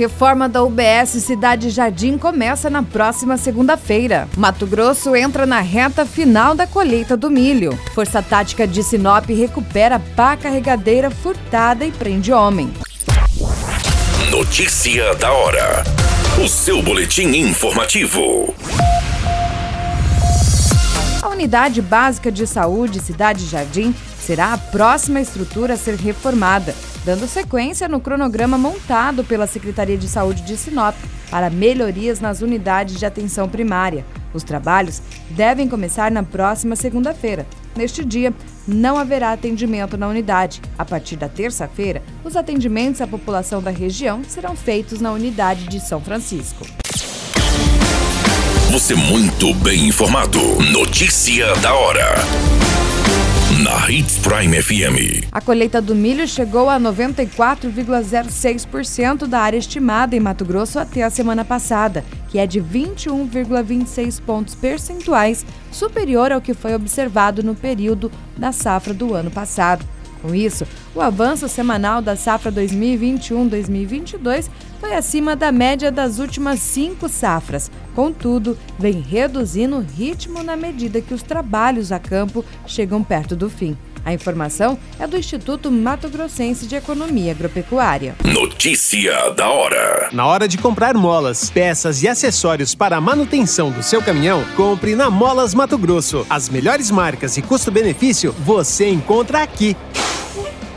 Reforma da UBS Cidade Jardim começa na próxima segunda-feira. Mato Grosso entra na reta final da colheita do milho. Força Tática de Sinop recupera pá carregadeira furtada e prende homem. Notícia da hora. O seu boletim informativo. A Unidade Básica de Saúde Cidade Jardim será a próxima estrutura a ser reformada, dando sequência no cronograma montado pela Secretaria de Saúde de Sinop para melhorias nas unidades de atenção primária. Os trabalhos devem começar na próxima segunda-feira. Neste dia, não haverá atendimento na unidade. A partir da terça-feira, os atendimentos à população da região serão feitos na unidade de São Francisco. Você muito bem informado. Notícia da hora. Na Hits Prime FM. A colheita do milho chegou a 94,06% da área estimada em Mato Grosso até a semana passada, que é de 21,26 pontos percentuais superior ao que foi observado no período da safra do ano passado. Com isso, o avanço semanal da safra 2021-2022 foi acima da média das últimas cinco safras. Contudo, vem reduzindo o ritmo na medida que os trabalhos a campo chegam perto do fim. A informação é do Instituto Mato Grossense de Economia Agropecuária. Notícia da hora. Na hora de comprar molas, peças e acessórios para a manutenção do seu caminhão, compre na Molas Mato Grosso. As melhores marcas e custo-benefício você encontra aqui.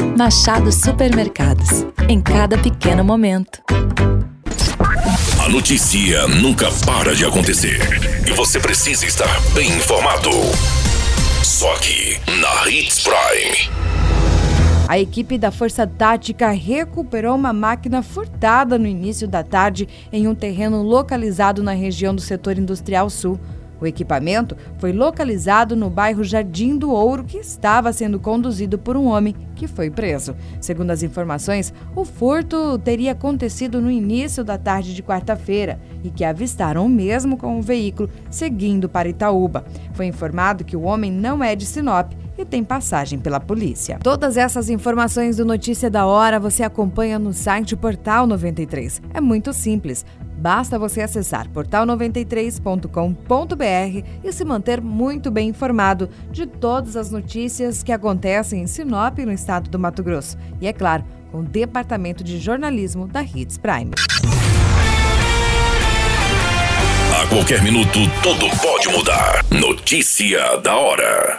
Machado Supermercados. Em cada pequeno momento. A notícia nunca para de acontecer. E você precisa estar bem informado. Só aqui, na Hits Prime. A equipe da Força Tática recuperou uma máquina furtada no início da tarde em um terreno localizado na região do setor industrial sul. O equipamento foi localizado no bairro Jardim do Ouro, que estava sendo conduzido por um homem que foi preso. Segundo as informações, o furto teria acontecido no início da tarde de quarta-feira e que avistaram mesmo com o veículo seguindo para Itaúba. Foi informado que o homem não é de Sinop e tem passagem pela polícia. Todas essas informações do Notícia da Hora você acompanha no site Portal 93. É muito simples. Basta você acessar portal93.com.br e se manter muito bem informado de todas as notícias que acontecem em Sinop, no estado do Mato Grosso. E é claro, com o Departamento de Jornalismo da Hits Prime. A qualquer minuto, tudo pode mudar. Notícia da hora.